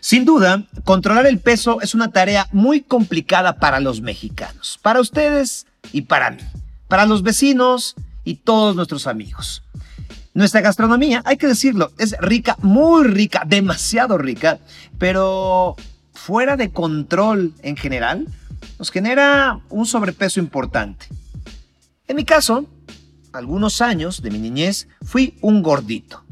Sin duda, controlar el peso es una tarea muy complicada para los mexicanos, para ustedes y para mí, para los vecinos y todos nuestros amigos. Nuestra gastronomía, hay que decirlo, es rica, muy rica, demasiado rica, pero fuera de control en general, nos genera un sobrepeso importante. En mi caso, algunos años de mi niñez fui un gordito.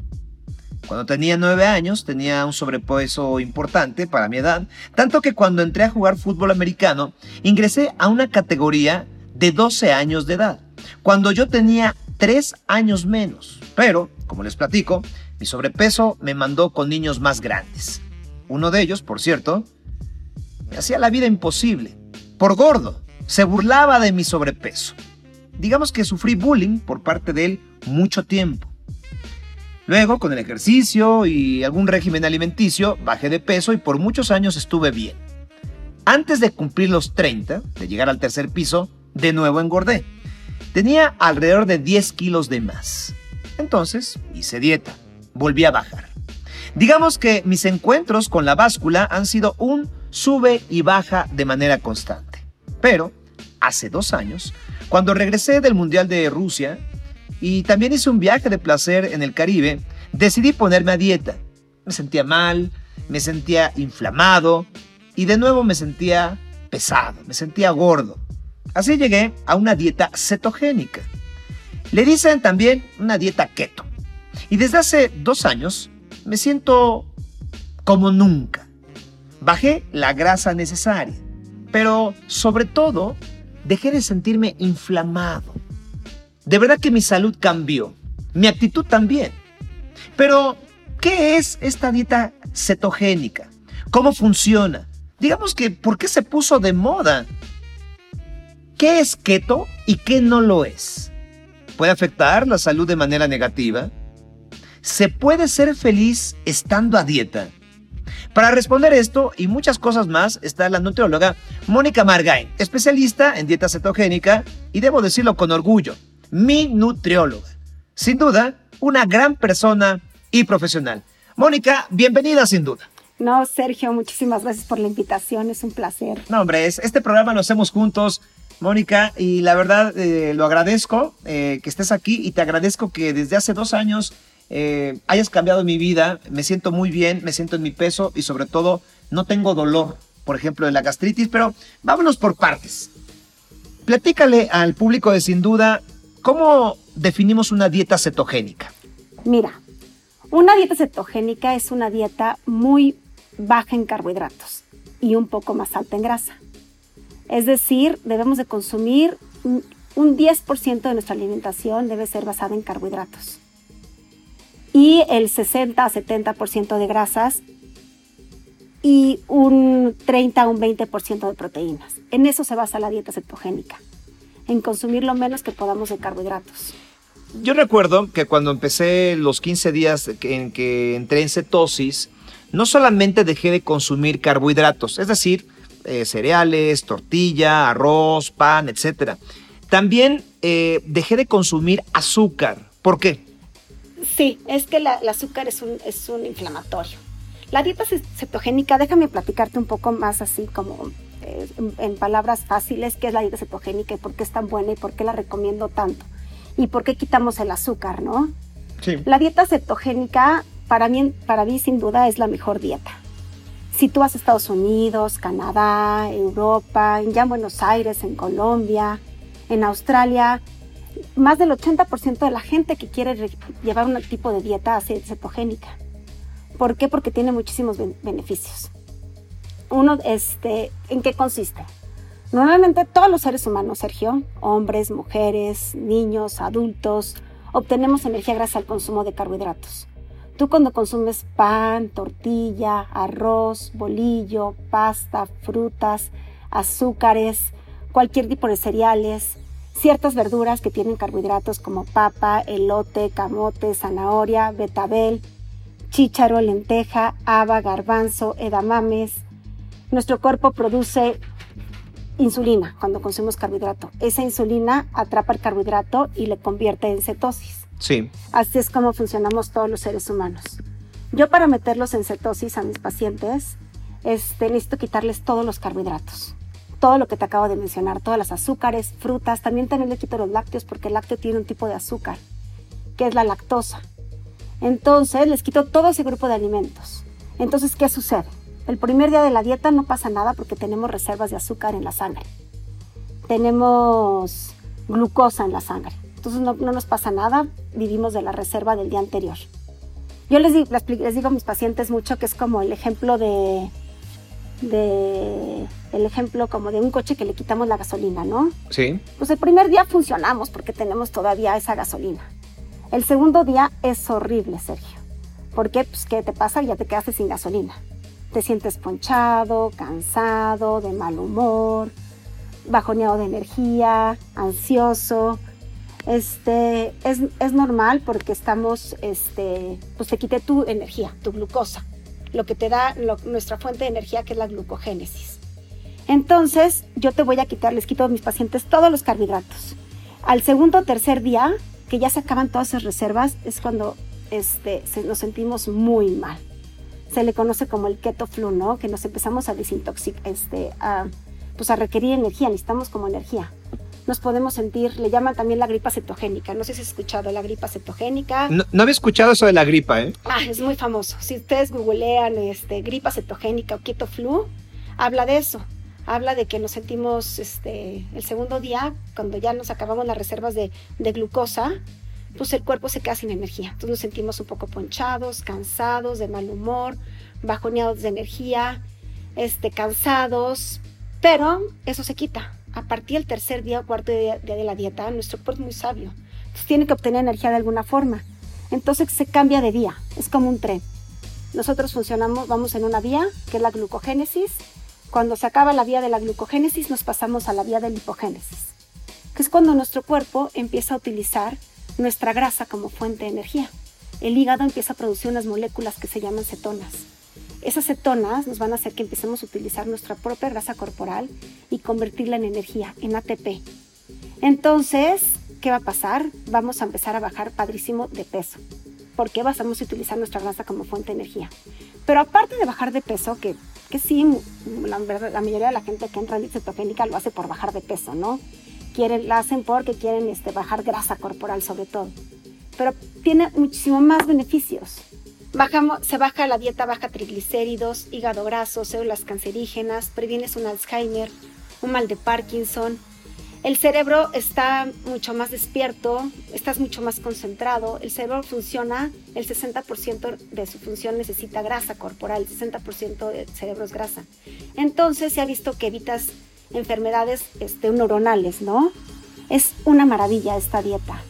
Cuando tenía nueve años tenía un sobrepeso importante para mi edad, tanto que cuando entré a jugar fútbol americano ingresé a una categoría de 12 años de edad, cuando yo tenía 3 años menos. Pero, como les platico, mi sobrepeso me mandó con niños más grandes. Uno de ellos, por cierto, me hacía la vida imposible. Por gordo, se burlaba de mi sobrepeso. Digamos que sufrí bullying por parte de él mucho tiempo. Luego, con el ejercicio y algún régimen alimenticio, bajé de peso y por muchos años estuve bien. Antes de cumplir los 30, de llegar al tercer piso, de nuevo engordé. Tenía alrededor de 10 kilos de más. Entonces, hice dieta. Volví a bajar. Digamos que mis encuentros con la báscula han sido un sube y baja de manera constante. Pero, hace dos años, cuando regresé del Mundial de Rusia, y también hice un viaje de placer en el Caribe, decidí ponerme a dieta. Me sentía mal, me sentía inflamado y de nuevo me sentía pesado, me sentía gordo. Así llegué a una dieta cetogénica. Le dicen también una dieta keto. Y desde hace dos años me siento como nunca. Bajé la grasa necesaria, pero sobre todo dejé de sentirme inflamado de verdad que mi salud cambió, mi actitud también. Pero, ¿qué es esta dieta cetogénica? ¿Cómo funciona? Digamos que, ¿por qué se puso de moda? ¿Qué es keto y qué no lo es? ¿Puede afectar la salud de manera negativa? ¿Se puede ser feliz estando a dieta? Para responder esto y muchas cosas más está la nutrióloga Mónica Margain, especialista en dieta cetogénica y debo decirlo con orgullo, mi nutrióloga. Sin duda, una gran persona y profesional. Mónica, bienvenida sin duda. No, Sergio, muchísimas gracias por la invitación, es un placer. No, hombre, este programa lo hacemos juntos, Mónica, y la verdad eh, lo agradezco eh, que estés aquí y te agradezco que desde hace dos años eh, hayas cambiado mi vida, me siento muy bien, me siento en mi peso y sobre todo no tengo dolor, por ejemplo, de la gastritis, pero vámonos por partes. Platícale al público de Sin Duda ¿Cómo definimos una dieta cetogénica? Mira, una dieta cetogénica es una dieta muy baja en carbohidratos y un poco más alta en grasa. Es decir, debemos de consumir un 10% de nuestra alimentación debe ser basada en carbohidratos. Y el 60 a 70% de grasas y un 30 a un 20% de proteínas. En eso se basa la dieta cetogénica en consumir lo menos que podamos de carbohidratos. Yo recuerdo que cuando empecé los 15 días en que entré en cetosis, no solamente dejé de consumir carbohidratos, es decir, eh, cereales, tortilla, arroz, pan, etc. También eh, dejé de consumir azúcar. ¿Por qué? Sí, es que el azúcar es un, es un inflamatorio. La dieta cetogénica, déjame platicarte un poco más así como en, palabras fáciles, qué es la dieta cetogénica y por qué es tan buena y por qué la recomiendo tanto. Y por qué quitamos el azúcar, ¿no? Sí. La dieta cetogénica, para mí, para mí sin duda, es la mejor dieta. Si tú vas a Estados Unidos, Canadá, Europa, ya en Buenos Aires, en Colombia, en Australia, más del 80% de la gente que quiere llevar un tipo de dieta cetogénica. ¿Por qué? Porque tiene muchísimos beneficios uno, este, ¿en qué consiste? Normalmente todos los seres humanos, Sergio, hombres, mujeres, niños, adultos, obtenemos energía gracias al consumo de carbohidratos. Tú cuando consumes pan, tortilla, arroz, bolillo, pasta, frutas, azúcares, cualquier tipo de cereales, ciertas verduras que tienen carbohidratos como papa, elote, camote, zanahoria, betabel, chícharo, lenteja, haba, garbanzo, edamames, nuestro cuerpo produce insulina cuando consumimos carbohidrato. Esa insulina atrapa el carbohidrato y le convierte en cetosis. Sí. Así es como funcionamos todos los seres humanos. Yo para meterlos en cetosis a mis pacientes, este, necesito quitarles todos los carbohidratos, todo lo que te acabo de mencionar, todas las azúcares, frutas, también también le quito los lácteos porque el lácteo tiene un tipo de azúcar, que es la lactosa. Entonces les quito todo ese grupo de alimentos. Entonces, ¿qué sucede? El primer día de la dieta no pasa nada porque tenemos reservas de azúcar en la sangre. Tenemos glucosa en la sangre. Entonces no, nos pasa nada, vivimos de la reserva del día anterior. Yo les, les digo a mis pacientes mucho que es como el ejemplo de, de el ejemplo como de un coche que le quitamos la gasolina, ¿no? Sí. Pues el primer día funcionamos porque tenemos todavía esa gasolina. El segundo día es horrible, Sergio. ¿Por qué? Pues ¿qué te pasa? Ya te quedaste sin gasolina. Te sientes ponchado, cansado, de mal humor, bajoneado de energía, ansioso. Este, es, es normal porque estamos, este, pues te quite tu energía, tu glucosa lo que te da nuestra fuente de energía, que es la glucogénesis. Entonces, yo te voy a quitar, les quito a mis pacientes todos los carbohidratos. Al segundo o tercer día, que ya se acaban todas esas reservas, es cuando este, nos sentimos muy mal. Se le conoce como el keto flu, ¿no? Que nos empezamos a desintoxicar, este, a, pues a requerir energía, necesitamos como energía nos podemos sentir, le llaman también la gripa cetogénica. No sé si has escuchado la gripa cetogénica. No, había escuchado eso de la gripa, ¿eh? Ah, es muy famoso. Si ustedes googlean este, gripa cetogénica o keto flu, habla de eso. Habla de que nos sentimos este, el segundo día, cuando ya nos acabamos las reservas de, de glucosa, pues el cuerpo se queda sin energía. Entonces nos sentimos un poco ponchados, cansados, de mal humor, bajoneados de energía, este, cansados, pero eso se quita a partir del tercer día o cuarto día, de la dieta, nuestro cuerpo es muy sabio. Entonces tiene que obtener energía de alguna forma. Entonces se cambia de vía, es como un tren. Nosotros funcionamos, vamos en una vía, que es la glucogénesis. Cuando se acaba la vía de la glucogénesis, nos pasamos a la vía de la hipogénesis, que es cuando nuestro cuerpo empieza a utilizar nuestra grasa como fuente de energía. El hígado empieza a producir unas moléculas que se llaman cetonas esas cetonas nos van a hacer que empecemos a utilizar nuestra propia grasa corporal y convertirla en energía, en ATP. Entonces, ¿qué va a pasar? Vamos a empezar a bajar padrísimo de peso. porque Vamos a utilizar nuestra grasa como fuente de energía. Pero aparte de bajar de peso, que, que sí, la, mayoría de la gente que entra en dieta cetogénica lo hace por bajar de peso, ¿no? Quieren, la hacen porque quieren este, bajar grasa corporal sobre todo. Pero tiene muchísimo más beneficios Bajamos, se baja la dieta baja triglicéridos, hígado graso, células cancerígenas, previenes un Alzheimer, un mal de Parkinson. El cerebro está mucho más despierto, estás mucho más concentrado, el cerebro funciona, el 60% de su función necesita grasa corporal, el 60% del cerebro es grasa. Entonces se ha visto que evitas enfermedades este, neuronales, ¿no? Es una maravilla esta dieta.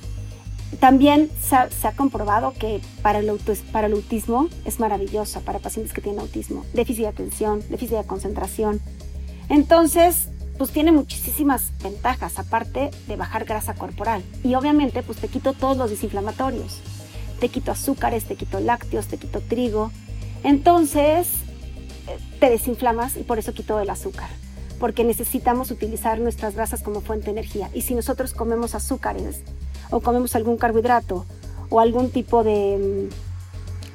También se ha, comprobado que para el, para el autismo es maravillosa, para pacientes que tienen autismo, déficit de atención, déficit de concentración. Entonces, pues tiene muchísimas ventajas, aparte de bajar grasa corporal. Y obviamente, pues te quito todos los desinflamatorios. Te quito azúcares, te quito lácteos, te quito trigo. Entonces, eh, te desinflamas y por eso quito el azúcar. Porque necesitamos utilizar nuestras grasas como fuente de energía. Y si nosotros comemos azúcares, o comemos algún carbohidrato o algún tipo de,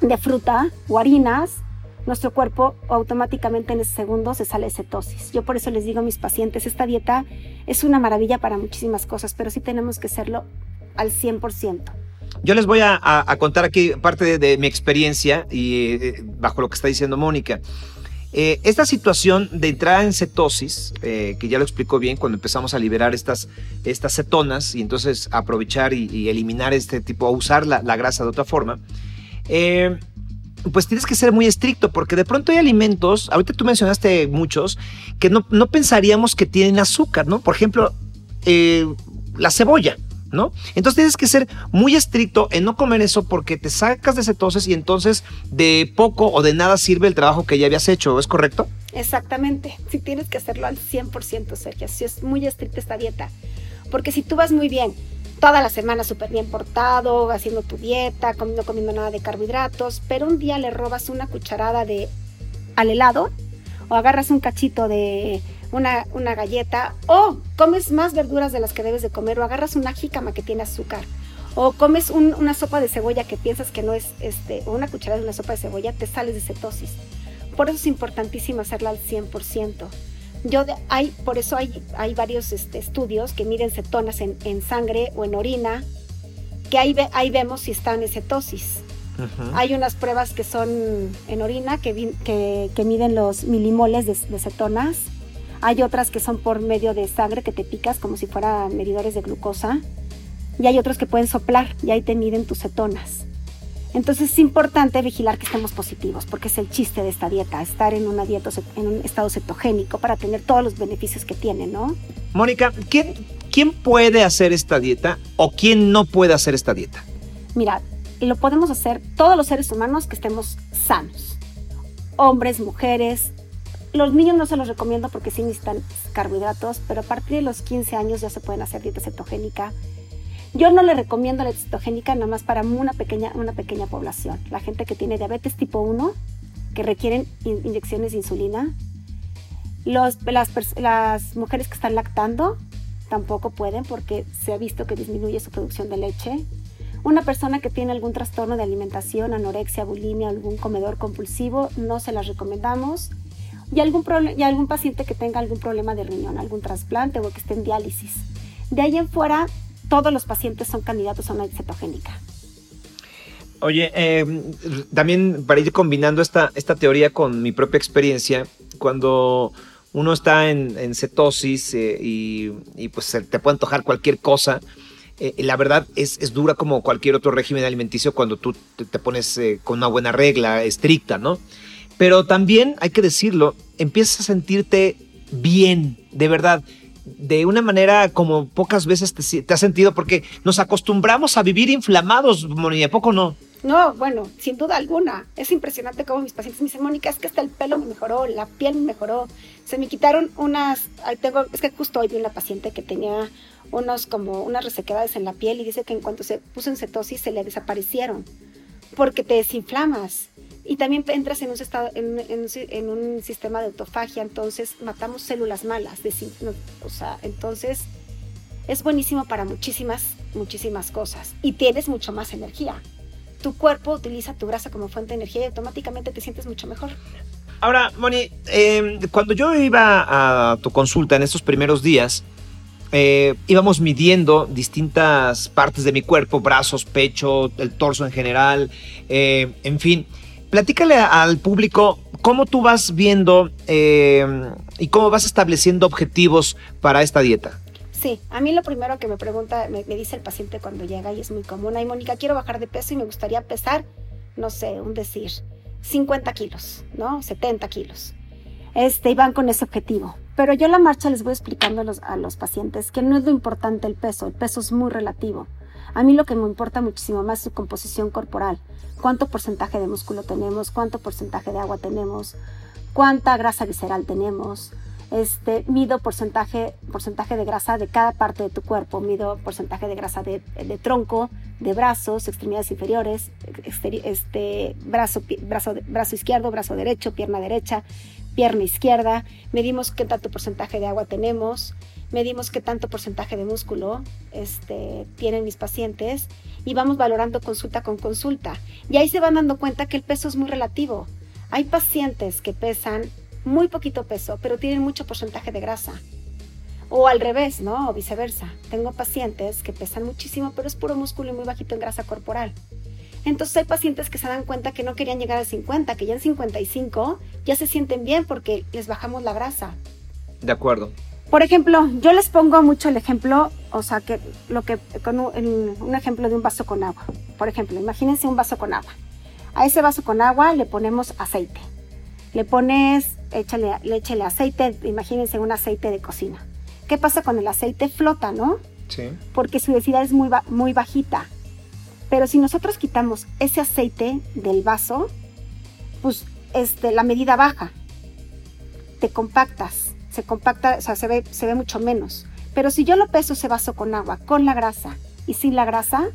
mm, de fruta o harinas, nuestro cuerpo automáticamente en ese segundo se sale de cetosis. Yo por eso les digo a mis pacientes, esta dieta es una maravilla para muchísimas cosas, pero sí tenemos que hacerlo al 100%. Yo les voy a, contar aquí parte de, mi experiencia y eh, bajo lo que está diciendo Mónica. Eh, esta situación de entrada en cetosis, eh, que ya lo explicó bien cuando empezamos a liberar estas, estas cetonas y entonces aprovechar y, eliminar este tipo, a usar la, grasa de otra forma, eh, pues tienes que ser muy estricto porque de pronto hay alimentos, ahorita tú mencionaste muchos, que no, no pensaríamos que tienen azúcar, ¿no? Por ejemplo, la cebolla. ¿No? Entonces tienes que ser muy estricto en no comer eso porque te sacas de cetosis y entonces de poco o de nada sirve el trabajo que ya habías hecho, ¿es correcto? Exactamente, si tienes que hacerlo al 100%, Sergio, si es muy estricta esta dieta, porque si tú vas muy bien, toda la semana súper bien portado, haciendo tu dieta, no comiendo nada de carbohidratos, pero un día le robas una cucharada de al helado o agarras un cachito de una, galleta o comes más verduras de las que debes de comer o agarras una jícama que tiene azúcar O comes una sopa de cebolla que piensas que no es, este, o una cucharada de una sopa de cebolla, te sales de cetosis. Por eso es importantísimo hacerla al 100%. Yo hay, por eso hay, hay varios este, estudios que miden cetonas en, sangre o en orina, que ahí, ahí vemos si están en cetosis. Hay unas pruebas que son en orina que, que, miden los milimoles de, de, cetonas. Hay otras que son por medio de sangre que te picas como si fueran medidores de glucosa. Y hay otros que pueden soplar y ahí te miden tus cetonas. Entonces es importante vigilar que estemos positivos, porque es el chiste de esta dieta, estar en una dieta, en un estado cetogénico para tener todos los beneficios que tiene, ¿no? Mónica, ¿quién, ¿quién puede hacer esta dieta o quién no puede hacer esta dieta? Mira, lo podemos hacer todos los seres humanos que estemos sanos. Hombres, mujeres. Los niños no se los recomiendo porque sí necesitan carbohidratos, pero a partir de los 15 años ya se pueden hacer dieta cetogénica yo no le recomiendo la cetogénica nada más para una pequeña, una pequeña población. La gente que tiene diabetes tipo 1, que requieren inyecciones de insulina. Las, las mujeres que están lactando tampoco pueden porque se ha visto que disminuye su producción de leche. Una persona que tiene algún trastorno de alimentación, anorexia, bulimia, algún comedor compulsivo, no se las recomendamos. Y algún, y algún paciente que tenga algún problema de riñón, algún trasplante o que esté en diálisis. De ahí en fuera, todos los pacientes son candidatos a una cetogénica. Oye, em, también para ir combinando esta, esta teoría con mi propia experiencia, cuando uno está en, cetosis eh, y, pues te puede antojar cualquier cosa, eh, la verdad es, es, dura como cualquier otro régimen alimenticio cuando tú te, pones eh, con una buena regla estricta, ¿no? Pero también, hay que decirlo, empiezas a sentirte bien, de verdad de una manera como pocas veces te, has sentido, porque nos acostumbramos a vivir inflamados, Mónica, ¿poco no? No, bueno, sin duda alguna. Es impresionante cómo mis pacientes me dicen, Mónica, es que hasta el pelo me mejoró, la piel me mejoró. Se me quitaron unas, tengo, es que justo hoy vi una paciente que tenía unos como unas resequedades en la piel y dice que en cuanto se puso en cetosis se le desaparecieron porque te desinflamas y también entras en un, estado, en, un sistema de autofagia, entonces matamos células malas. De, o sea, entonces es buenísimo para muchísimas, muchísimas cosas y tienes mucho más energía. Tu cuerpo utiliza tu grasa como fuente de energía y automáticamente te sientes mucho mejor. Ahora, Moni, em, cuando yo iba a tu consulta en estos primeros días, eh, íbamos midiendo distintas partes de mi cuerpo, brazos, pecho, el torso en general, eh, en fin. Platícale al público cómo tú vas viendo eh, y cómo vas estableciendo objetivos para esta dieta. Sí, a mí lo primero que me pregunta, me, dice el paciente cuando llega y es muy común, ay Mónica, quiero bajar de peso y me gustaría pesar, no sé, un decir, 50 kilos, ¿no? 70 kilos. Este, y van con ese objetivo. Pero yo en la marcha les voy explicando a los, a los pacientes que no es lo importante el peso, el peso es muy relativo. A mí lo que me importa muchísimo más es su composición corporal. Cuánto porcentaje de músculo tenemos, cuánto porcentaje de agua tenemos, cuánta grasa visceral tenemos. Este, mido porcentaje, porcentaje de grasa de cada parte de tu cuerpo, mido porcentaje de grasa de, tronco, de brazos, extremidades inferiores, este, brazo, brazo, brazo izquierdo, brazo derecho, pierna derecha, pierna izquierda, medimos qué tanto porcentaje de agua tenemos, medimos qué tanto porcentaje de músculo este, tienen mis pacientes y vamos valorando consulta con consulta. Y ahí se van dando cuenta que el peso es muy relativo. Hay pacientes que pesan muy poquito peso, pero tienen mucho porcentaje de grasa. O al revés, ¿no? O viceversa. Tengo pacientes que pesan muchísimo, pero es puro músculo y muy bajito en grasa corporal. Entonces hay pacientes que se dan cuenta que no querían llegar a 50, que ya en 55 ya se sienten bien porque les bajamos la grasa. De acuerdo. Por ejemplo, yo les pongo mucho el ejemplo, o sea, que lo que con un, ejemplo de un vaso con agua. Por ejemplo, imagínense un vaso con agua. A ese vaso con agua le ponemos aceite. Le pones, échale, le échale aceite, imagínense un aceite de cocina. ¿Qué pasa con el aceite? Flota, ¿no? Sí. Porque su densidad es muy, muy bajita. Pero si nosotros quitamos ese aceite del vaso, pues este, la medida baja. Te compactas se compacta, o sea, se ve, se ve mucho menos. Pero si yo lo peso ese vaso con agua, con la grasa y sin la grasa,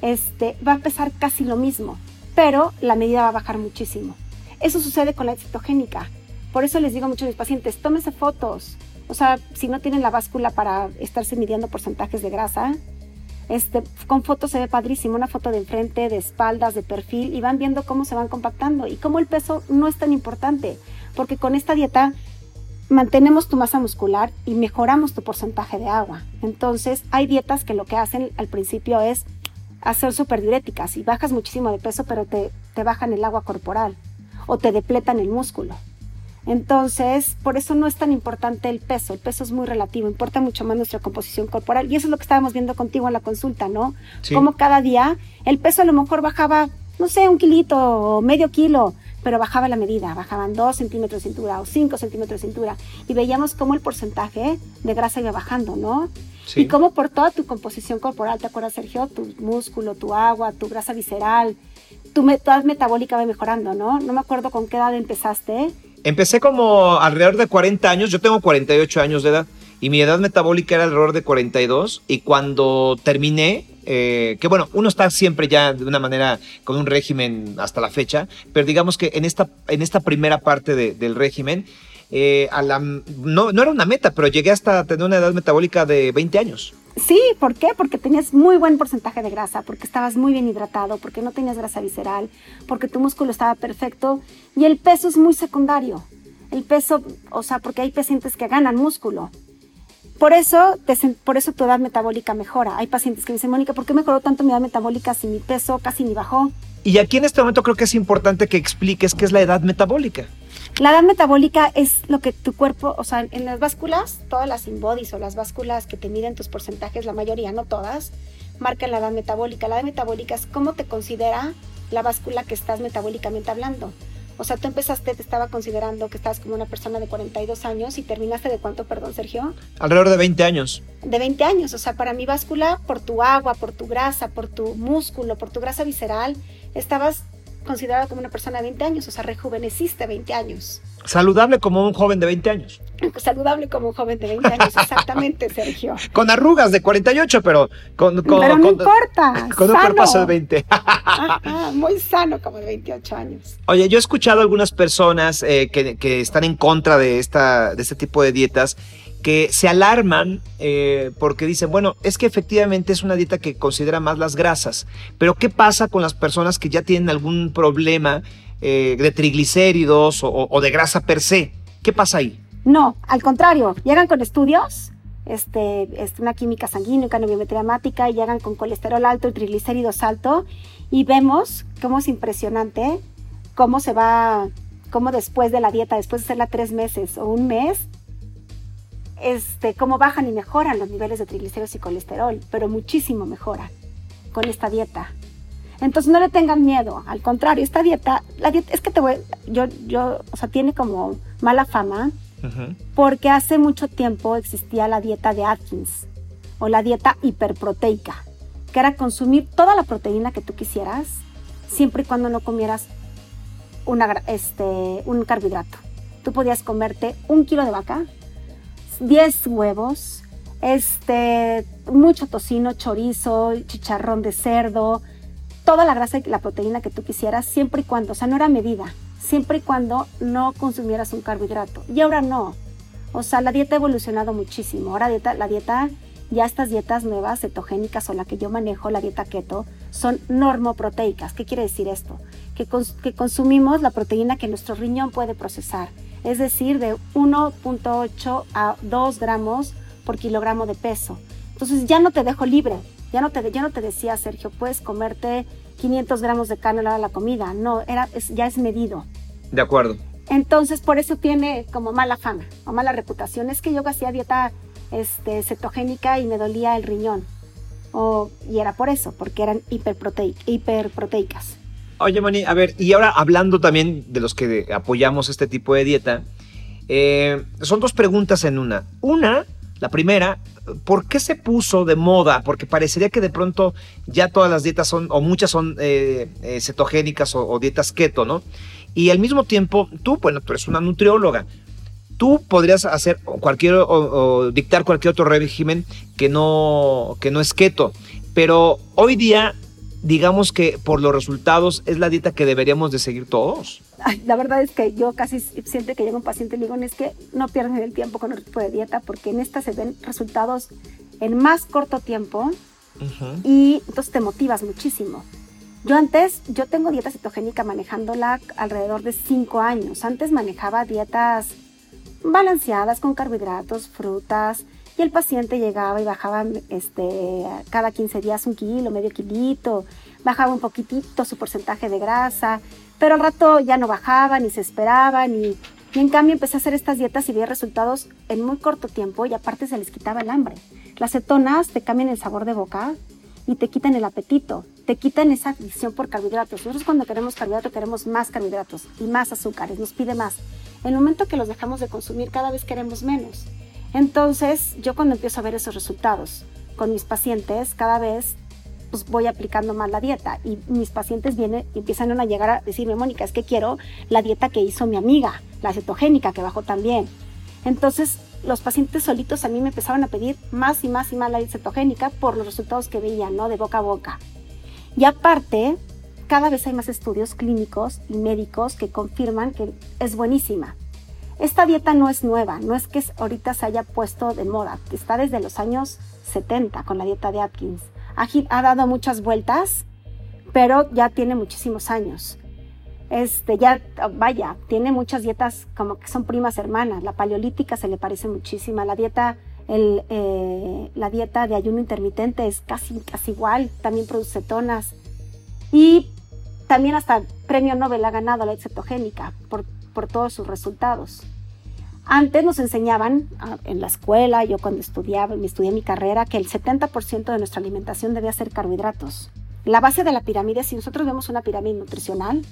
este, va a pesar casi lo mismo, pero la medida va a bajar muchísimo. Eso sucede con la cetogénica. Por eso les digo a muchos de mis pacientes, tómense fotos. O sea, si no tienen la báscula para estarse midiendo porcentajes de grasa, Este, con fotos se ve padrísimo, una foto de enfrente, de espaldas, de perfil, y van viendo cómo se van compactando y cómo el peso no es tan importante, porque con esta dieta mantenemos tu masa muscular y mejoramos tu porcentaje de agua. Entonces, hay dietas que lo que hacen al principio es hacer súper diuréticas y bajas muchísimo de peso, pero te, te bajan el agua corporal o te depletan el músculo. Entonces, por eso no es tan importante el peso, el peso es muy relativo, importa mucho más nuestra composición corporal. Y eso es lo que estábamos viendo contigo en la consulta, ¿no? Como cada día el peso a lo mejor bajaba, no sé, un kilito o medio kilo, pero bajaba la medida, bajaban dos centímetros de cintura o cinco centímetros de cintura. Y veíamos cómo el porcentaje de grasa iba bajando, ¿no? Y cómo por toda tu composición corporal, ¿te acuerdas, Sergio? Tu músculo, tu agua, tu grasa visceral, tu edad metabólica va mejorando, ¿no? No me acuerdo con qué edad empezaste Empecé como alrededor de 40 años, yo tengo 48 años de edad y mi edad metabólica era alrededor de 42 y cuando terminé, eh, que bueno, uno está siempre ya de una manera con un régimen hasta la fecha, pero digamos que en esta, en esta primera parte del régimen, eh, no, no era una meta, pero llegué hasta tener una edad metabólica de 20 años. Sí, ¿por qué? Porque tenías muy buen porcentaje de grasa, porque estabas muy bien hidratado, porque no tenías grasa visceral, porque tu músculo estaba perfecto y el peso es muy secundario. El peso, o sea, porque hay pacientes que ganan músculo. Por eso, por eso tu edad metabólica mejora. Hay pacientes que dicen, Mónica, ¿por qué mejoró tanto mi edad metabólica si mi peso casi ni bajó? Y aquí en este momento creo que es importante que expliques qué es la edad metabólica. La edad metabólica es lo que tu cuerpo, o sea, en las básculas, todas las inbodies o las básculas que te miden tus porcentajes, la mayoría, no todas, marcan la edad metabólica. La edad metabólica es cómo te considera la báscula que estás metabólicamente hablando. O sea, tú empezaste, te estaba considerando que estabas como una persona de 42 años y terminaste de cuánto, perdón, Sergio? Alrededor de 20 años. De 20 años. O sea, para mi báscula, por tu agua, por tu grasa, por tu músculo, por tu grasa visceral, estabas considerado como una persona de 20 años, o sea, rejuveneciste 20 años. Saludable como un joven de 20 años. Saludable como un joven de 20 años, exactamente, Sergio. con arrugas de 48, pero con... con pero no importa. Con un cuerpazo de 20. muy sano como de 28 años. Oye, yo he escuchado a algunas personas eh, que, que, están en contra de, esta, de este tipo de dietas que se alarman eh, porque dicen, bueno, es que efectivamente es una dieta que considera más las grasas, pero ¿qué pasa con las personas que ya tienen algún problema eh, de triglicéridos o, de grasa per se? ¿Qué pasa ahí? No, al contrario, llegan con estudios, este, este una química sanguínea, una biometría y llegan con colesterol alto y triglicéridos alto, y vemos cómo es impresionante, cómo se va, cómo después de la dieta, después de hacerla tres meses o un mes, este, cómo bajan y mejoran los niveles de triglicéridos y colesterol, pero muchísimo mejoran con esta dieta. Entonces no le tengan miedo, al contrario, esta dieta, la dieta es que te voy, yo, yo, o sea, tiene como mala fama, porque hace mucho tiempo existía la dieta de Atkins o la dieta hiperproteica, que era consumir toda la proteína que tú quisieras, siempre y cuando no comieras una, este, un carbohidrato. Tú podías comerte un kilo de vaca, 10 huevos, este, mucho tocino, chorizo, chicharrón de cerdo, toda la grasa y la proteína que tú quisieras, siempre y cuando, o sea, no era medida, siempre y cuando no consumieras un carbohidrato. Y ahora no. O sea, la dieta ha evolucionado muchísimo. Ahora dieta, la dieta, ya estas dietas nuevas, cetogénicas o la que yo manejo, la dieta keto, son normoproteicas. ¿Qué quiere decir esto? Que, que consumimos la proteína que nuestro riñón puede procesar es decir, de 1.8 a 2 gramos por kilogramo de peso. Entonces ya no te dejo libre, ya no te, ya no te decía, Sergio, puedes comerte 500 gramos de carne a la comida, no, era, ya es medido. De acuerdo. Entonces por eso tiene como mala fama o mala reputación. Es que yo hacía dieta este, cetogénica y me dolía el riñón. y era por eso, porque eran hiperproteicas. Oye, Mani, a ver, y ahora hablando también de los que apoyamos este tipo de dieta, eh, son dos preguntas en una. Una, la primera, ¿por qué se puso de moda? Porque parecería que de pronto ya todas las dietas son, o muchas son eh, eh, cetogénicas o, dietas keto, ¿no? Y al mismo tiempo, tú, bueno, tú eres una nutrióloga. Tú podrías hacer cualquier o, dictar cualquier otro régimen que no, que no es keto. Pero hoy día digamos que por los resultados es la dieta que deberíamos de seguir todos. la verdad es que yo casi siempre que llega un paciente le digo, es que no pierdan el tiempo con otro tipo de dieta porque en esta se ven resultados en más corto tiempo y entonces te motivas muchísimo. Yo antes, yo tengo dieta cetogénica manejándola alrededor de 5 años. Antes manejaba dietas balanceadas con carbohidratos, frutas, y el paciente llegaba y bajaba este, cada 15 días un kilo, medio kilito, bajaba un poquitito su porcentaje de grasa, pero al rato ya no bajaba, ni se esperaba, ni... Y en cambio empecé a hacer estas dietas y vi resultados en muy corto tiempo y aparte se les quitaba el hambre. Las cetonas te cambian el sabor de boca y te quitan el apetito, te quitan esa adicción por carbohidratos. Nosotros cuando queremos carbohidratos queremos más carbohidratos y más azúcares, nos pide más. En el momento que los dejamos de consumir cada vez queremos menos. Entonces yo cuando empiezo a ver esos resultados con mis pacientes, cada vez pues voy aplicando más la dieta y mis pacientes vienen empiezan a llegar a decirme, Mónica, es que quiero la dieta que hizo mi amiga, la cetogénica, que bajó también. Entonces los pacientes solitos a mí me empezaron a pedir más y más y más la dieta cetogénica por los resultados que veían, ¿no? De boca a boca. Y aparte, cada vez hay más estudios clínicos y médicos que confirman que es buenísima. Esta dieta no es nueva, no es que ahorita se haya puesto de moda, está desde los años 70 con la dieta de Atkins. Ha, dado muchas vueltas, pero ya tiene muchísimos años. Este, ya, vaya, tiene muchas dietas como que son primas hermanas. La paleolítica se le parece muchísima. La dieta, eh, la dieta de ayuno intermitente es casi, casi igual. También produce cetonas. Y también hasta premio Nobel ha ganado la cetogénica por, por todos sus resultados. Antes nos enseñaban ah, en la escuela, yo cuando estudiaba, me estudié mi carrera, que el 70% de nuestra alimentación debía ser carbohidratos. La base de la pirámide, si nosotros vemos una pirámide nutricional,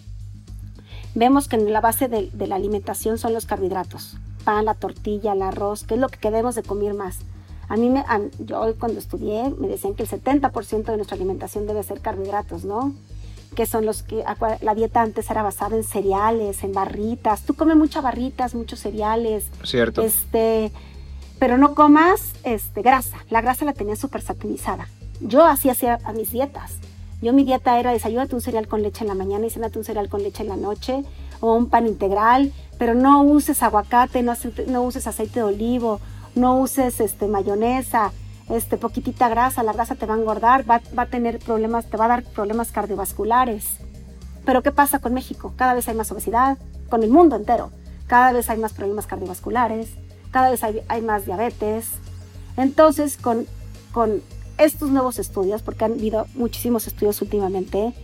vemos que en la base de, la alimentación son los carbohidratos. Pan, la tortilla, el arroz, que es lo que debemos de comer más. A mí, me, yo cuando estudié, me decían que el 70% de nuestra alimentación debe ser carbohidratos, ¿no? Que son los que la dieta antes era basada en cereales, en barritas. Tú comes muchas barritas, muchos cereales. Cierto. Este, pero no comas este, grasa. La grasa la tenía súper satinizada. Yo así hacía a mis dietas. Yo mi dieta era desayúnate un cereal con leche en la mañana y cenate un cereal con leche en la noche o un pan integral, pero no uses aguacate, no, no uses aceite de olivo, no uses este, mayonesa, este, poquitita grasa, la grasa te va a engordar, va, a tener problemas, te va a dar problemas cardiovasculares. Pero ¿qué pasa con México? Cada vez hay más obesidad, con el mundo entero. Cada vez hay más problemas cardiovasculares, cada vez hay, más diabetes. Entonces, con, con estos nuevos estudios, porque han habido muchísimos estudios últimamente,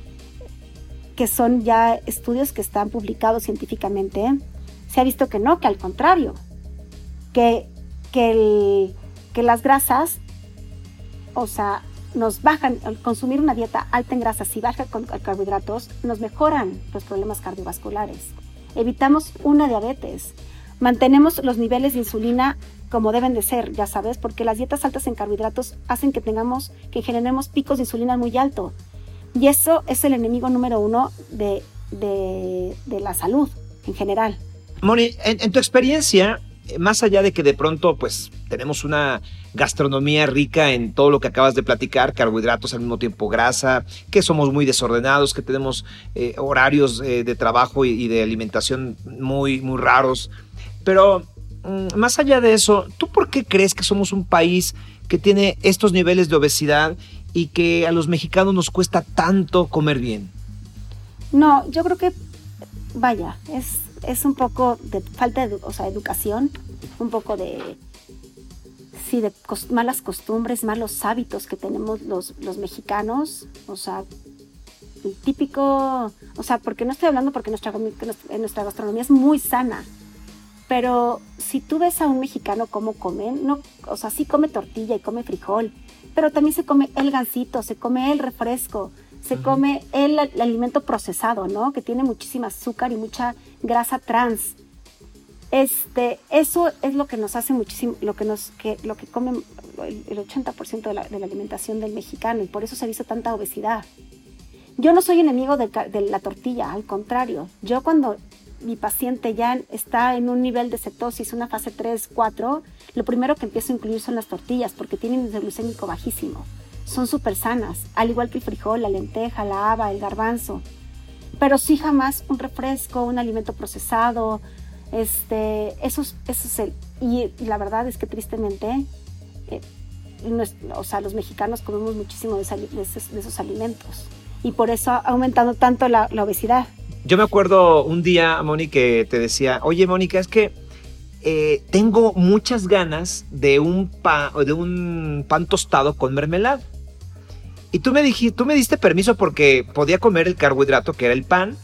que son ya estudios que están publicados científicamente, se ha visto que no, que al contrario, que, que, que las grasas o sea, nos bajan, consumir una dieta alta en grasas y baja con carbohidratos, nos mejoran los problemas cardiovasculares. Evitamos una diabetes. Mantenemos los niveles de insulina como deben de ser, ya sabes, porque las dietas altas en carbohidratos hacen que tengamos, que generemos picos de insulina muy alto. Y eso es el enemigo número uno de, la salud en general. Moni, en tu experiencia, más allá de que de pronto pues tenemos una gastronomía rica en todo lo que acabas de platicar, carbohidratos al mismo tiempo grasa, que somos muy desordenados, que tenemos eh, horarios eh, de trabajo y, de alimentación muy, muy raros. Pero mm, más allá de eso, ¿tú por qué crees que somos un país que tiene estos niveles de obesidad y que a los mexicanos nos cuesta tanto comer bien? No, yo creo que, vaya, es es un poco de falta de o sea, educación, un poco de, sí, de malas costumbres, malos hábitos que tenemos los, los mexicanos, o sea, el típico, o sea, porque no estoy hablando porque nuestra, nuestra gastronomía es muy sana, pero si tú ves a un mexicano cómo comen, no, o sea, sí come tortilla y come frijol, pero también se come el gansito, se come el refresco, se come el, alimento procesado, ¿no? Que tiene muchísima azúcar y mucha grasa trans. Este, eso es lo que nos hace muchísimo, lo que nos, que, lo que come el, 80% de la, de la, alimentación del mexicano y por eso se ha visto tanta obesidad. Yo no soy enemigo de, de la tortilla, al contrario. Yo cuando mi paciente ya está en un nivel de cetosis, una fase 3, 4, lo primero que empiezo a incluir son las tortillas porque tienen un glucémico bajísimo son súper sanas, al igual que el frijol, la lenteja, la haba, el garbanzo. Pero sí jamás un refresco, un alimento procesado, este, eso, eso es el, y, la verdad es que tristemente, eh, o sea, los mexicanos comemos muchísimo de, esos, alimentos y por eso ha aumentado tanto la, obesidad. Yo me acuerdo un día, Moni, que te decía, oye, Mónica, es que eh, tengo muchas ganas de un, de un pan tostado con mermelada. Y tú me, dijiste, tú me diste permiso porque podía comer el carbohidrato que era el pan.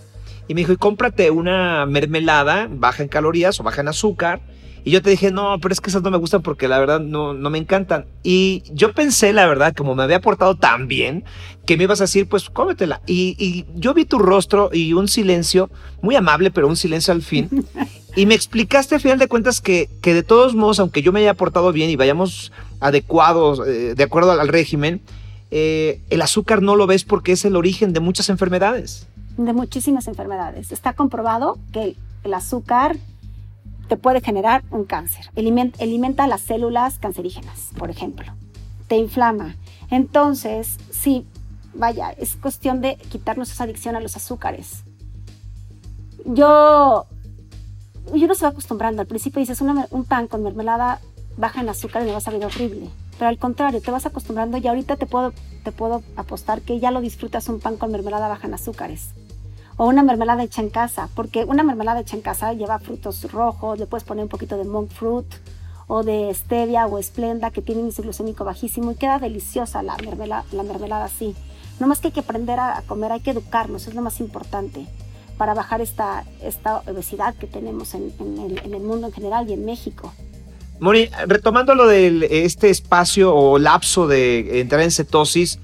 Y me dijo, y cómprate una mermelada baja en calorías o baja en azúcar y yo te dije, no, pero es que esas no me gustan porque la verdad no, no me encantan. Y yo pensé, la verdad, como me había portado tan bien, que me ibas a decir, pues cómetela. Y, y yo vi tu rostro y un silencio, muy amable, pero un silencio al fin. Y me explicaste al final de cuentas que, que de todos modos, aunque yo me haya portado bien y vayamos adecuados, eh, de acuerdo al, régimen, eh, el azúcar no lo ves porque es el origen de muchas enfermedades. De muchísimas enfermedades. Está comprobado que el azúcar te puede generar un cáncer. Alimenta, las células cancerígenas, por ejemplo. Te inflama. Entonces, sí, vaya, es cuestión de quitarnos esa adicción a los azúcares. Yo, yo no se va acostumbrando. Al principio dices, un pan con mermelada baja en azúcar y me va a salir horrible. Pero al contrario, te vas acostumbrando y ahorita te puedo, te puedo apostar que ya lo disfrutas un pan con mermelada baja en azúcares o una mermelada hecha en casa, porque una mermelada hecha en casa lleva frutos rojos, le puedes poner un poquito de monk fruit o de stevia o esplenda que tiene índice glucémico bajísimo y queda deliciosa la mermelada, la mermelada así. No más que hay que aprender a comer, hay que educarnos, es lo más importante para bajar esta, esta obesidad que tenemos en, el, en el mundo en general y en México. Mori, retomando lo de este espacio o lapso de entrar en cetosis,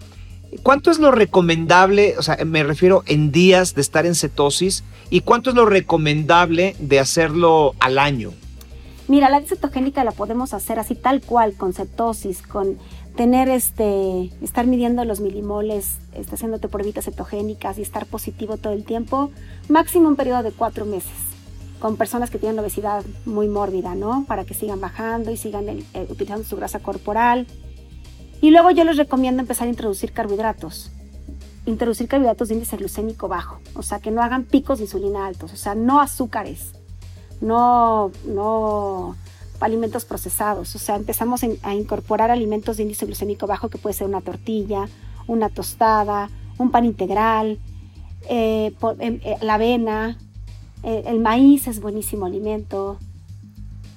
¿Cuánto es lo recomendable, o sea, me refiero en días de estar en cetosis, y cuánto es lo recomendable de hacerlo al año? Mira, la cetogénica la podemos hacer así tal cual, con cetosis, con tener este, estar midiendo los milimoles, este, haciéndote pruebitas cetogénicas y estar positivo todo el tiempo, máximo un periodo de cuatro meses, con personas que tienen obesidad muy mórbida, ¿no? Para que sigan bajando y sigan eh, utilizando su grasa corporal. Y luego yo les recomiendo empezar a introducir carbohidratos. Introducir carbohidratos de índice glucémico bajo, o sea, que no hagan picos de insulina altos, o sea, no azúcares, no, no alimentos procesados, o sea, empezamos a incorporar alimentos de índice glucémico bajo, que puede ser una tortilla, una tostada, un pan integral, eh, em, eh, la avena, eh, el maíz es buenísimo alimento,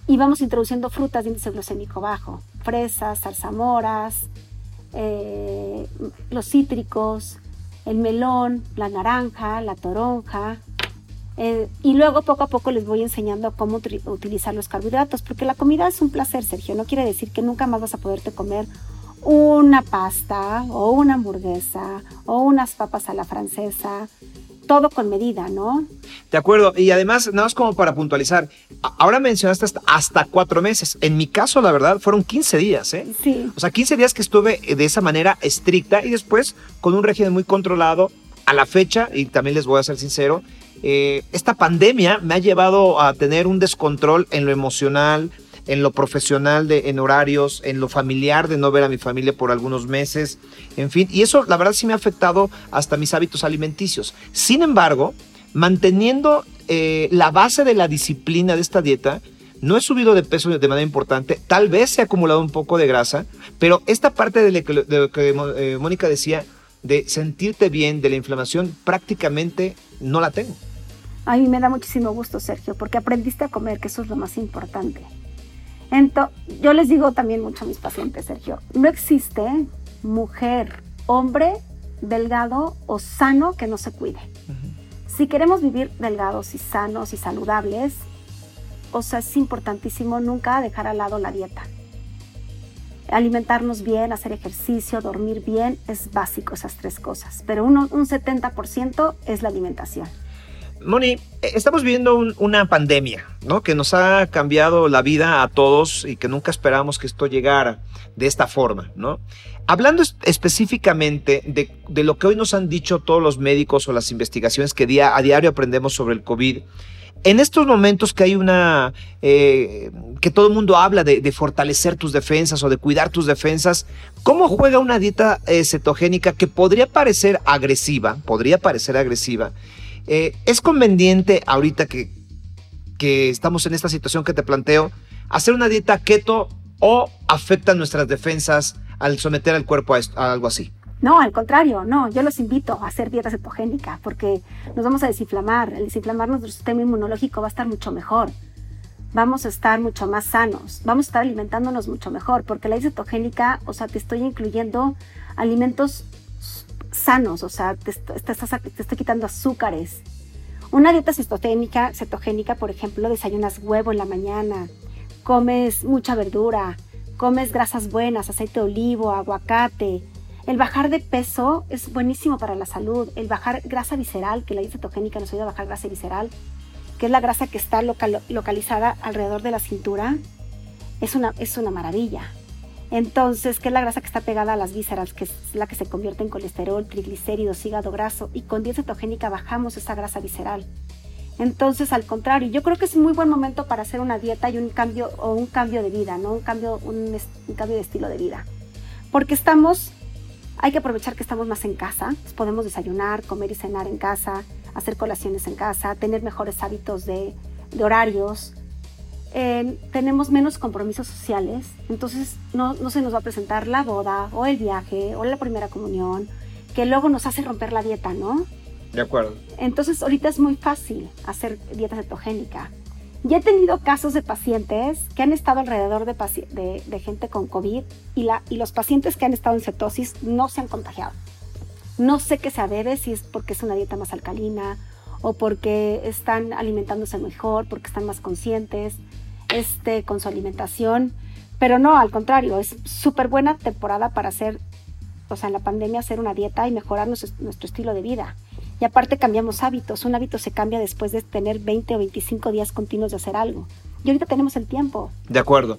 y vamos introduciendo frutas de índice glucémico bajo, fresas, zarzamoras, eh, los cítricos, el melón, la naranja, la toronja. Eh, y luego poco a poco les voy enseñando cómo utilizar los carbohidratos, porque la comida es un placer, Sergio. No quiere decir que nunca más vas a poderte comer una pasta o una hamburguesa o unas papas a la francesa todo con medida, ¿no? De acuerdo, y además, nada más como para puntualizar, ahora mencionaste hasta, cuatro meses. En mi caso, la verdad, fueron 15 días, ¿eh? Sí. O sea, 15 días que estuve de esa manera estricta y después con un régimen muy controlado. A la fecha, y también les voy a ser sincero, eh, esta pandemia me ha llevado a tener un descontrol en lo emocional, en lo profesional, de, en horarios, en lo familiar, de no ver a mi familia por algunos meses, en fin, y eso la verdad sí me ha afectado hasta mis hábitos alimenticios. Sin embargo, manteniendo eh, la base de la disciplina de esta dieta, no he subido de peso de manera importante, tal vez se ha acumulado un poco de grasa, pero esta parte de lo que, eh, Mónica decía, de sentirte bien, de la inflamación, prácticamente no la tengo. A mí me da muchísimo gusto, Sergio, porque aprendiste a comer, que eso es lo más importante. Entonces, yo les digo también mucho a mis pacientes, Sergio, no existe mujer, hombre delgado o sano que no se cuide. Si queremos vivir delgados y sanos y saludables, o sea, es importantísimo nunca dejar al lado la dieta. Alimentarnos bien, hacer ejercicio, dormir bien, es básico esas tres cosas, pero un 70% es la alimentación. Moni, estamos viviendo una pandemia, ¿no? Que nos ha cambiado la vida a todos y que nunca esperábamos que esto llegara de esta forma, ¿no? Hablando específicamente de, lo que hoy nos han dicho todos los médicos o las investigaciones que día, a diario aprendemos sobre el COVID, en estos momentos que hay una, eh, que todo el mundo habla de, fortalecer tus defensas o de cuidar tus defensas, ¿cómo juega una dieta eh, cetogénica que podría parecer agresiva, podría parecer agresiva, eh, ¿Es conveniente ahorita que, que estamos en esta situación que te planteo, hacer una dieta keto o afecta nuestras defensas al someter al cuerpo a, algo así. No, al contrario, no, yo los invito a hacer dieta cetogénica porque nos vamos a desinflamar. El desinflamar nuestro sistema inmunológico va a estar mucho mejor. Vamos a estar mucho más sanos, vamos a estar alimentándonos mucho mejor porque la dieta cetogénica, o sea, te estoy incluyendo alimentos sanos, o sea, te, estoy quitando azúcares. Una dieta cetogénica, cetogénica, por ejemplo, desayunas huevo en la mañana, comes mucha verdura, comes grasas buenas, aceite de olivo, aguacate. El bajar de peso es buenísimo para la salud. El bajar grasa visceral, que la dieta cetogénica nos ayuda a bajar grasa visceral, que es la grasa que está localizada alrededor de la cintura, es una, es una maravilla. Entonces, ¿qué es la grasa que está pegada a las vísceras, que es la que se convierte en colesterol, triglicéridos, hígado graso, y con dieta cetogénica bajamos esa grasa visceral. Entonces, al contrario, yo creo que es un muy buen momento para hacer una dieta y un cambio o un cambio de vida, ¿no? Un cambio, un, cambio de estilo de vida. Porque estamos, hay que aprovechar que estamos más en casa, podemos desayunar, comer y cenar en casa, hacer colaciones en casa, tener mejores hábitos de, de horarios, tenemos menos compromisos sociales, entonces no, no, se nos va a presentar la boda o el viaje o la primera comunión, que luego nos hace romper la dieta, ¿no? De acuerdo. Entonces ahorita es muy fácil hacer dieta cetogénica. Ya he tenido casos de pacientes que han estado alrededor de, de, de gente con COVID y, la, y los pacientes que han estado en cetosis no se han contagiado. No sé qué se debe, si es porque es una dieta más alcalina o porque están alimentándose mejor, porque están más conscientes este, con su alimentación. Pero no, al contrario, es súper buena temporada para hacer, o sea, en la pandemia hacer una dieta y mejorar nuestro, nuestro estilo de vida. Y aparte cambiamos hábitos. Un hábito se cambia después de tener 20 o 25 días continuos de hacer algo. Y ahorita tenemos el tiempo. De acuerdo.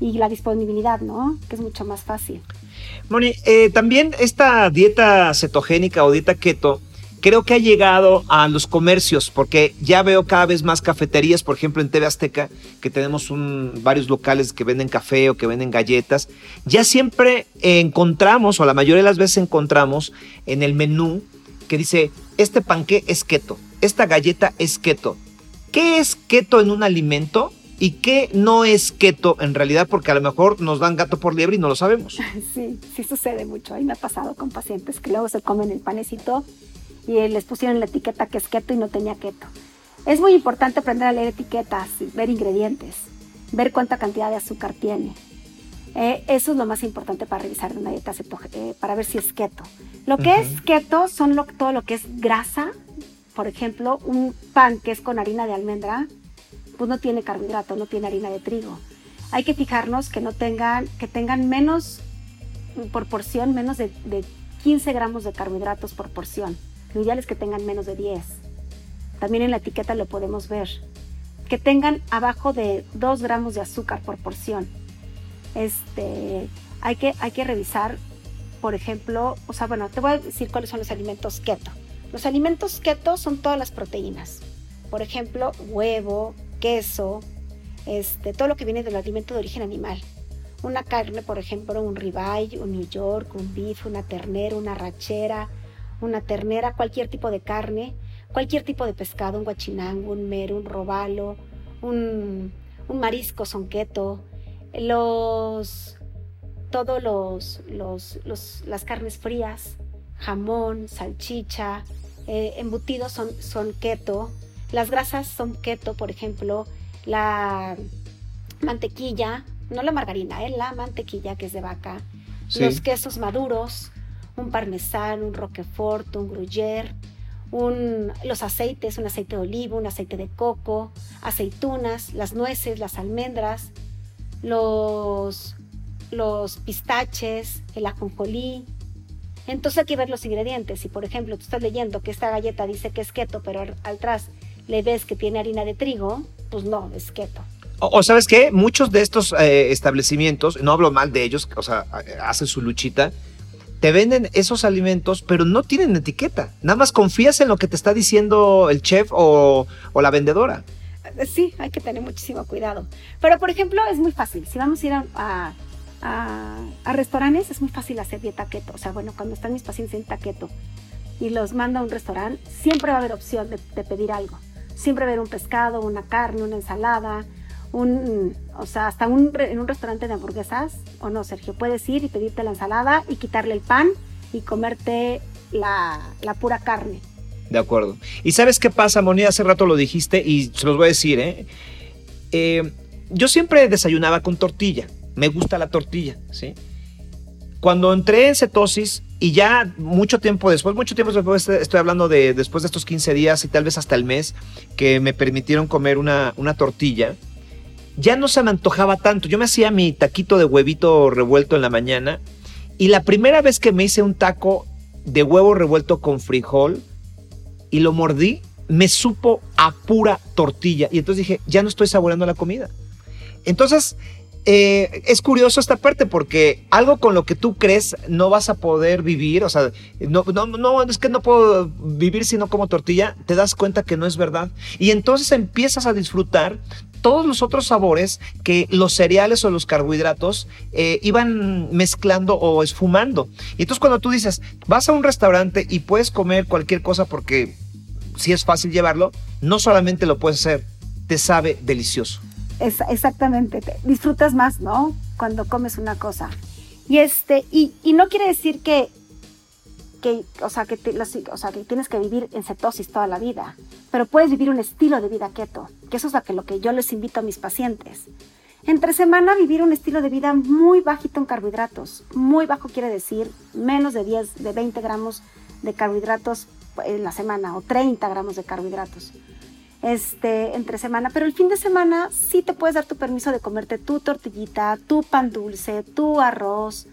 Y la disponibilidad, ¿no? Que es mucho más fácil. Moni, eh, también esta dieta cetogénica o dieta keto creo que ha llegado a los comercios, porque ya veo cada vez más cafeterías, por ejemplo en TV Azteca, que tenemos varios locales que venden café o que venden galletas. Ya siempre encontramos, o la mayoría de las veces encontramos en el menú que dice, este panqué es keto, esta galleta es keto. ¿Qué es keto en un alimento? ¿Y qué no es keto en realidad? Porque a lo mejor nos dan gato por liebre y no lo sabemos. Sí, sí sucede mucho. Ahí me ha pasado con pacientes que luego se comen el panecito y les pusieron la etiqueta que es keto y no tenía keto. Es muy importante aprender a leer etiquetas, ver ingredientes, ver cuánta cantidad de azúcar tiene. Eh, eso es lo más importante para revisar una dieta eh, para ver si es keto. Lo que es keto son todo lo que es grasa. Por ejemplo, un pan que es con harina de almendra, pues no tiene carbohidrato, no tiene harina de trigo. Hay que fijarnos que no tengan, que tengan menos por porción, menos de, de 15 gramos de carbohidratos por porción. Lo que tengan menos de 10. También en la etiqueta lo podemos ver. Que tengan abajo de 2 gramos de azúcar por porción. Este, hay, que, hay que revisar, por ejemplo, o sea, bueno, te voy a decir cuáles son los alimentos keto. Los alimentos keto son todas las proteínas. Por ejemplo, huevo, queso, este, todo lo que viene del alimento de origen animal. Una carne, por ejemplo, un ribeye, un New York, un beef, una ternera, una rachera, una ternera, cualquier tipo de carne, cualquier tipo de pescado, un guachinango, un mero, un robalo, un, marisco son keto, los, todos los, los, las carnes frías, jamón, salchicha, eh, embutidos son, son keto, las grasas son keto, por ejemplo, la mantequilla, no la margarina, eh, la mantequilla que es de vaca, los quesos maduros, un parmesán, un roquefort, un gruyère, un, los aceites, un aceite de olivo, un aceite de coco, aceitunas, las nueces, las almendras, los, los pistaches, el ajonjolí. Entonces hay que ver los ingredientes. Si por ejemplo tú estás leyendo que esta galleta dice que es keto, pero al atrás le ves que tiene harina de trigo, pues no, es keto. O, sabes qué, muchos de estos eh, establecimientos, no hablo mal de ellos, o sea, hacen su luchita, te venden esos alimentos, pero no tienen etiqueta. Nada más confías en lo que te está diciendo el chef o, la vendedora. Sí, hay que tener muchísimo cuidado. Pero, por ejemplo, es muy fácil. Si vamos a ir a, a, restaurantes, es muy fácil hacer dieta keto. O sea, bueno, cuando están mis pacientes en keto y los manda a un restaurante, siempre va a haber opción de, pedir algo. Siempre va a haber un pescado, una carne, una ensalada, un, o sea, hasta un, en un restaurante de hamburguesas, o no, Sergio, puedes ir y pedirte la ensalada y quitarle el pan y comerte la, la pura carne. De acuerdo. ¿Y sabes qué pasa, Moni? Hace rato lo dijiste y se los voy a decir, ¿eh? eh yo siempre desayunaba con tortilla. Me gusta la tortilla, ¿sí? Cuando entré en cetosis y ya mucho tiempo después, mucho tiempo después, estoy hablando de después de estos 15 días y tal vez hasta el mes, que me permitieron comer una, una tortilla, ya no se me antojaba tanto. Yo me hacía mi taquito de huevito revuelto en la mañana y la primera vez que me hice un taco de huevo revuelto con frijol y lo mordí, me supo a pura tortilla. Y entonces dije, ya no estoy saboreando la comida. Entonces, eh, es curioso esta parte porque algo con lo que tú crees no vas a poder vivir, o sea, no, no, no, es que no puedo vivir si no como tortilla, te das cuenta que no es verdad. Y entonces empiezas a disfrutar todos los otros sabores que los cereales o los carbohidratos eh, iban mezclando o esfumando. Y entonces cuando tú dices, vas a un restaurante y puedes comer cualquier cosa porque si es fácil llevarlo, no solamente lo puedes hacer, te sabe delicioso exactamente, disfrutas más, ¿no? Cuando comes una cosa. Y este, y, no quiere decir que, que, o sea, que, o sea, que tienes que vivir en cetosis toda la vida, pero puedes vivir un estilo de vida keto, que eso es lo que, lo que yo les invito a mis pacientes. Entre semana vivir un estilo de vida muy bajito en carbohidratos. Muy bajo quiere decir menos de 10, de 20 gramos de carbohidratos en la semana o 30 gramos de carbohidratos este, entre semana, pero el fin de semana sí te puedes dar tu permiso de comerte tu tortillita, tu pan dulce, tu arroz,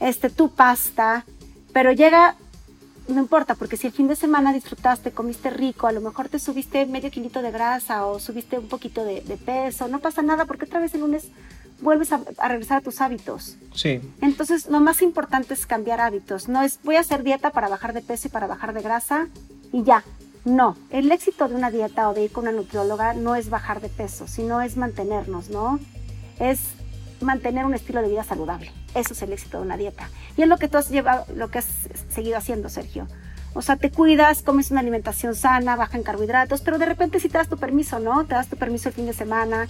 este, tu pasta, pero llega, no importa, porque si el fin de semana disfrutaste, comiste rico, a lo mejor te subiste medio kilito de grasa o subiste un poquito de, peso, no pasa nada porque otra vez el lunes vuelves a, a, regresar a tus hábitos. Sí. Entonces, lo más importante es cambiar hábitos. No es voy a hacer dieta para bajar de peso y para bajar de grasa y ya. No, el éxito de una dieta o de ir con una nutrióloga no es bajar de peso, sino es mantenernos, ¿no? Es mantener un estilo de vida saludable. Eso es el éxito de una dieta. Y es lo que tú has llevado, lo que has seguido haciendo, Sergio. O sea, te cuidas, comes una alimentación sana, baja en carbohidratos, pero de repente sí te das tu permiso, ¿no? Te das tu permiso el fin de semana,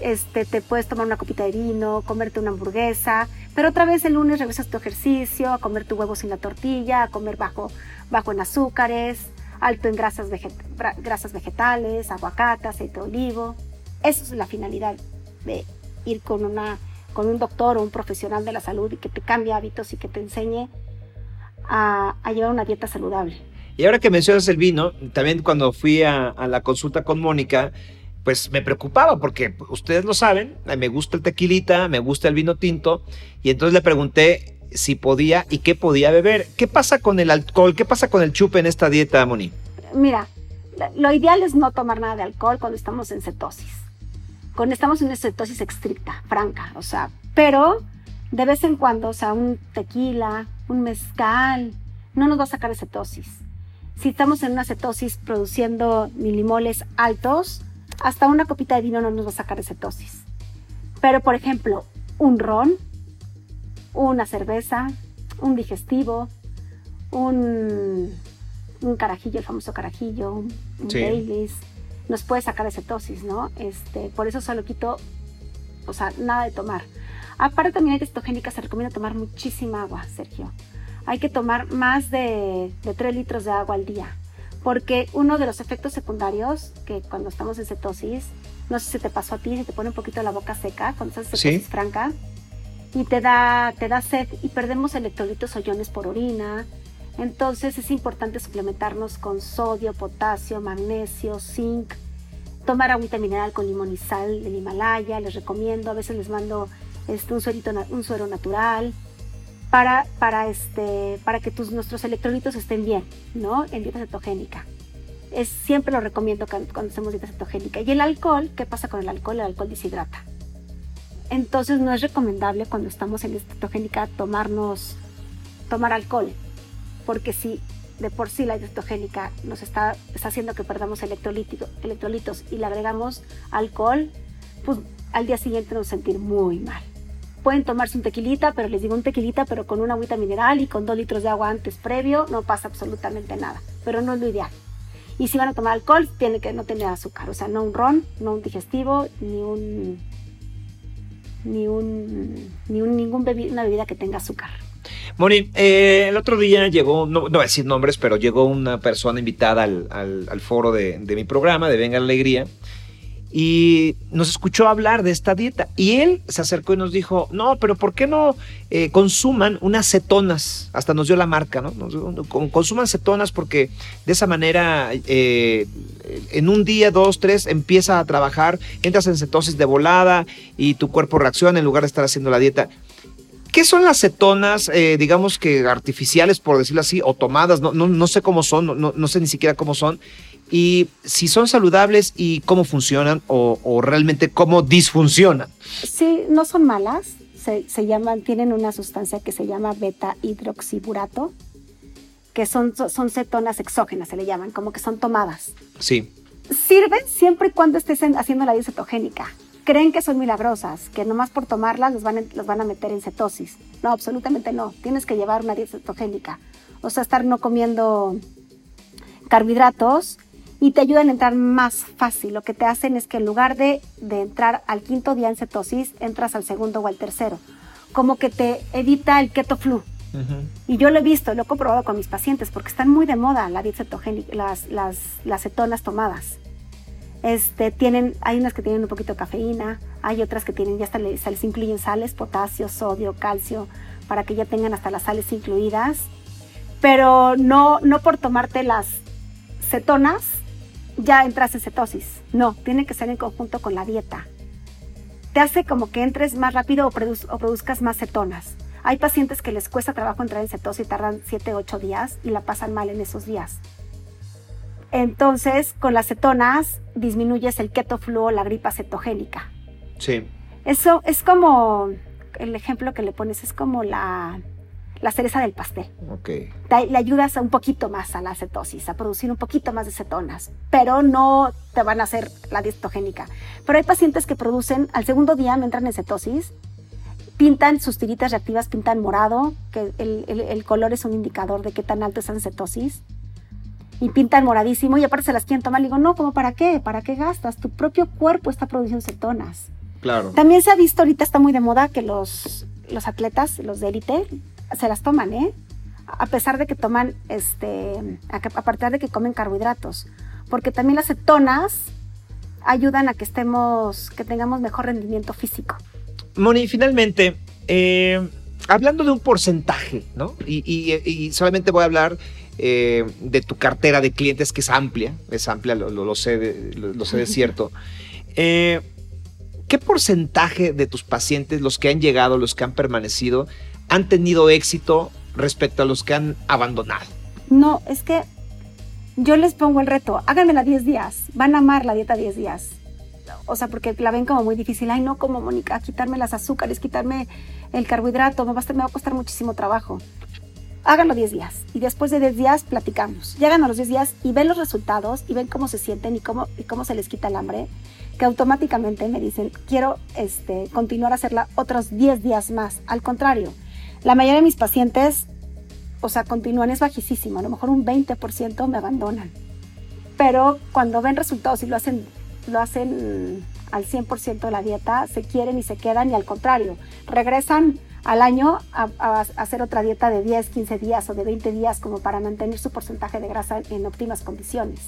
este, te puedes tomar una copita de vino, comerte una hamburguesa, pero otra vez el lunes regresas tu ejercicio, a comer tu huevo sin la tortilla, a comer bajo, bajo en azúcares, alto en grasas, grasas vegetales, aguacate, aceite de olivo. Esa es la finalidad de ir con, una, con un doctor o un profesional de la salud y que te cambie hábitos y que te enseñe a, llevar una dieta saludable. Y ahora que mencionas el vino, también cuando fui a, a la consulta con Mónica, pues me preocupaba porque ustedes lo saben, me gusta el tequilita, me gusta el vino tinto, y entonces le pregunté si podía y qué podía beber. ¿Qué pasa con el alcohol? ¿Qué pasa con el chupe en esta dieta, Moni? Mira, lo ideal es no tomar nada de alcohol cuando estamos en cetosis. Cuando estamos en una cetosis estricta, franca, o sea, pero de vez en cuando, o sea, un tequila, un mezcal, no nos va a sacar de cetosis. Si estamos en una cetosis produciendo milimoles altos, hasta una copita de vino no nos va a sacar de cetosis. Pero, por ejemplo, un ron una cerveza, un digestivo, un, un carajillo, el famoso carajillo, un, Baileys, nos puede sacar de cetosis, ¿no? Este, por eso solo quito, o sea, nada de tomar. Aparte también hay cetogénica, se recomienda tomar muchísima agua, Sergio. Hay que tomar más de, de 3 litros de agua al día, porque uno de los efectos secundarios que cuando estamos en cetosis, no sé si te pasó a ti, si te pone un poquito la boca seca cuando estás en cetosis franca, y te da, te da sed y perdemos electrolitos o iones por orina. Entonces es importante suplementarnos con sodio, potasio, magnesio, zinc, tomar agüita mineral con limón y sal del Himalaya, les recomiendo, a veces les mando este, un, suero natural para, para, este, para que tus, nuestros electrolitos estén bien, ¿no? En dieta cetogénica. Es, siempre lo recomiendo cuando, hacemos dieta cetogénica. Y el alcohol, ¿qué pasa con el alcohol? El alcohol deshidrata. Entonces no es recomendable cuando estamos en cetogénica tomarnos, tomar alcohol, porque si de por sí la cetogénica nos está, haciendo que perdamos electrolitos y le agregamos alcohol, pues al día siguiente nos sentir muy mal. Pueden tomarse un tequilita, pero les digo un tequilita, pero con una agüita mineral y con dos litros de agua antes previo, no pasa absolutamente nada, pero no es lo ideal. Y si van a tomar alcohol, tiene que no tener azúcar, o sea, no un ron, no un digestivo, ni un ni un ni un ningún una bebida que tenga azúcar. Moni, eh, el otro día llegó, no, voy a decir nombres, pero llegó una persona invitada al, foro de, mi programa, de Venga Alegría, y nos escuchó hablar de esta dieta. Y él se acercó y nos dijo, no, pero ¿por qué no eh, consuman unas cetonas? Hasta nos dio la marca, ¿no? consuman cetonas porque de esa manera eh, en un día, dos, tres, empieza a trabajar, entras en cetosis de volada y tu cuerpo reacciona en lugar de estar haciendo la dieta. ¿Qué son las cetonas, eh, digamos que artificiales, por decirlo así, o tomadas? No, no, sé cómo son, no, no sé ni siquiera cómo son y si son saludables y cómo funcionan o, realmente cómo disfuncionan. Sí, no son malas. Se, llaman, tienen una sustancia que se llama beta hidroxiburato, que son, son cetonas exógenas, se le llaman, como que son tomadas. Sí. Sirven siempre y cuando estés haciendo la dieta cetogénica. Creen que son milagrosas, que nomás por tomarlas los van, los van a meter en cetosis. No, absolutamente no. Tienes que llevar una dieta cetogénica. O sea, estar no comiendo carbohidratos y te ayudan a entrar más fácil. Lo que te hacen es que en lugar de, entrar al quinto día en cetosis, entras al segundo o al tercero. Como que te evita el keto flu. Y yo lo he visto, lo he comprobado con mis pacientes porque están muy de moda la dieta cetogénica, las, las, las cetonas tomadas. Este, tienen, hay unas que tienen un poquito de cafeína, hay otras que tienen, ya hasta les, se les incluyen sales, potasio, sodio, calcio, para que ya tengan hasta las sales incluidas. Pero no, no por tomarte las cetonas ya entras en cetosis. No, tiene que ser en conjunto con la dieta. Te hace como que entres más rápido o, produzcas más cetonas. Hay pacientes que les cuesta trabajo entrar en cetosis y tardan 7, 8 días y la pasan mal en esos días. Entonces, con las cetonas disminuyes el keto flu o la gripa cetogénica. Sí. Eso es como, el ejemplo que le pones es como la, la cereza del pastel. Okay. le ayudas un poquito más a la cetosis, a producir un poquito más de cetonas, pero no te van a hacer la dietogénica. Pero hay pacientes que producen, al segundo día me entran en cetosis, pintan sus tiritas reactivas, pintan morado, que el, color es un indicador de qué tan alto están en cetosis. Y pintan moradísimo y aparte se las quieren tomar. Le digo, no, ¿cómo para qué? ¿Para qué gastas? Tu propio cuerpo está produciendo cetonas. Claro. También se ha visto, ahorita está muy de moda que los, los atletas, los de élite, se las toman, ¿eh? A pesar de que toman, este, a, partir de que comen carbohidratos, porque también las cetonas ayudan a que estemos, que tengamos mejor rendimiento físico. Moni, finalmente, eh, hablando de un porcentaje, ¿no? Y, solamente voy a hablar eh, de tu cartera de clientes que es amplia, es amplia, lo, sé, de, lo, sé de cierto. Eh, ¿Qué porcentaje de tus pacientes, los que han llegado, los que han permanecido, han tenido éxito respecto a los que han abandonado? No, es que yo les pongo el reto, háganmela 10 días, van a amar la dieta 10 días. O sea, porque la ven como muy difícil. Ay, no, como Mónica, quitarme las azúcares, quitarme el carbohidrato, me va, a, me va a costar muchísimo trabajo. Háganlo 10 días y después de 10 días platicamos. Llegan a los 10 días y ven los resultados y ven cómo se sienten y cómo, y cómo se les quita el hambre, que automáticamente me dicen, quiero este, continuar a hacerla otros 10 días más. Al contrario, la mayoría de mis pacientes, o sea, continúan, es bajísimo, a lo mejor un 20% me abandonan. Pero cuando ven resultados y lo hacen, lo hacen al 100% de la dieta, se quieren y se quedan y al contrario, regresan al año a, hacer otra dieta de 10, 15 días o de 20 días como para mantener su porcentaje de grasa en óptimas condiciones.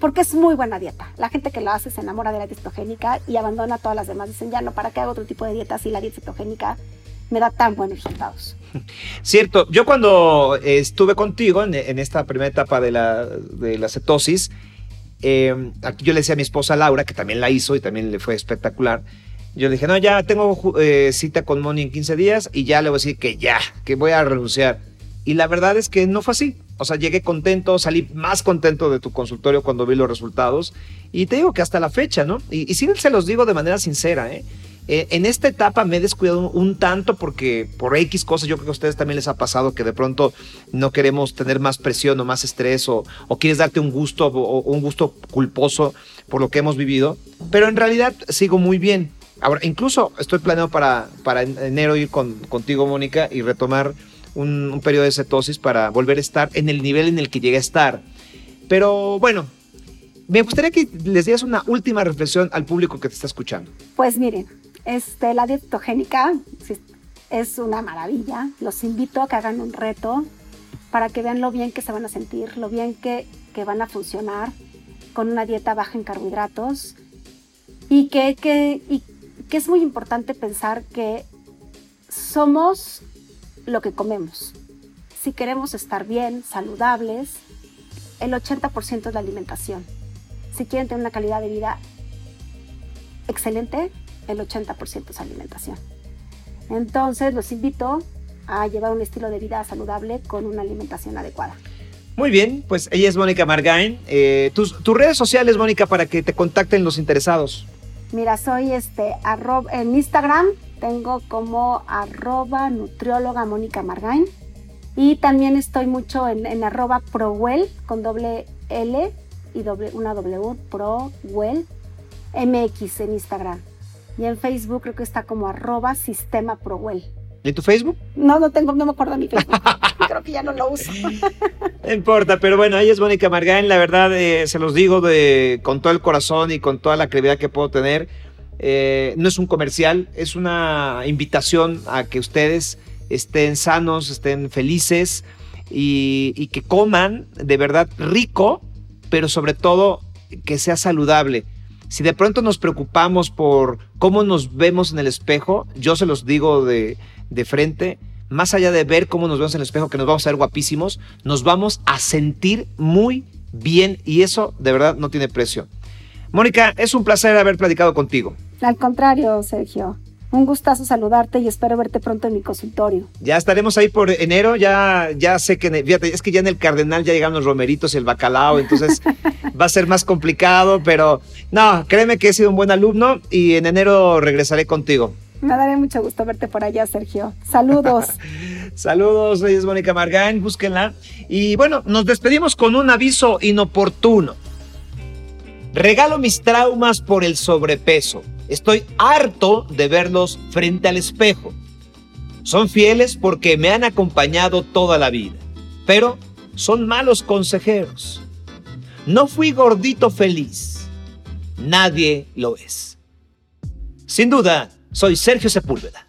Porque es muy buena dieta. La gente que lo hace se enamora de la dieta cetogénica y abandona todas las demás. Dicen, ya no, ¿para qué hago otro tipo de dieta si la dieta cetogénica me da tan buenos resultados. Cierto, yo cuando estuve contigo en, esta primera etapa de la, de la cetosis, eh, aquí yo le decía a mi esposa Laura, que también la hizo y también le fue espectacular. Yo le dije, no, ya tengo eh, cita con Moni en 15 días y ya le voy a decir que ya, que voy a renunciar. Y la verdad es que no fue así. O sea, llegué contento, salí más contento de tu consultorio cuando vi los resultados. Y te digo que hasta la fecha, ¿no? Y, y sí se los digo de manera sincera, ¿eh? Eh, en esta etapa me he descuidado un, tanto porque por X cosas, yo creo que a ustedes también les ha pasado que de pronto no queremos tener más presión o más estrés o, quieres darte un gusto o, un gusto culposo por lo que hemos vivido, pero en realidad sigo muy bien. Ahora, incluso estoy planeando para, para enero ir con, contigo, Mónica, y retomar un, periodo de cetosis para volver a estar en el nivel en el que llegué a estar. Pero bueno, me gustaría que les dieras una última reflexión al público que te está escuchando. Pues miren, este, la dieta cetogénica es una maravilla. Los invito a que hagan un reto para que vean lo bien que se van a sentir, lo bien que, que van a funcionar con una dieta baja en carbohidratos y que, que, que es muy importante pensar que somos lo que comemos. Si queremos estar bien, saludables, el 80% es la alimentación. Si quieren tener una calidad de vida excelente, el 80% es alimentación. Entonces los invito a llevar un estilo de vida saludable con una alimentación adecuada. Muy bien, pues ella es Mónica Margain. Eh, tus, redes sociales, Mónica, para que te contacten los interesados. Mira, soy este, en Instagram, tengo como arroba nutrióloga Mónica Margain. Y también estoy mucho en, arroba prowell con doble L y doble, una W, prowell MX en Instagram. Y en Facebook creo que está como arroba sistema prowell. ¿Y tu Facebook? No, no tengo, no me acuerdo de mi Facebook. Creo que ya no lo uso. no importa, pero bueno, ella es Mónica Margain. La verdad, eh, se los digo de, con todo el corazón y con toda la credibilidad que puedo tener. Eh, no es un comercial, es una invitación a que ustedes estén sanos, estén felices y, y que coman de verdad rico, pero sobre todo que sea saludable. Si de pronto nos preocupamos por cómo nos vemos en el espejo, yo se los digo de, de frente, más allá de ver cómo nos vemos en el espejo, que nos vamos a ver guapísimos, nos vamos a sentir muy bien y eso de verdad no tiene precio. Mónica, es un placer haber platicado contigo. Al contrario, Sergio. Un gustazo saludarte y espero verte pronto en mi consultorio. Ya estaremos ahí por enero, ya, ya sé que, fíjate, es que ya en el Cardenal ya llegan los romeritos y el bacalao, entonces va a ser más complicado, pero no, créeme que he sido un buen alumno y en enero regresaré contigo. Me daré mucho gusto verte por allá, Sergio. Saludos. Saludos, es Mónica Margain, búsquenla. Y bueno, nos despedimos con un aviso inoportuno. Regalo mis traumas por el sobrepeso. Estoy harto de verlos frente al espejo. Son fieles porque me han acompañado toda la vida, pero son malos consejeros. No fui gordito feliz. Nadie lo es. Sin duda, soy Sergio Sepúlveda.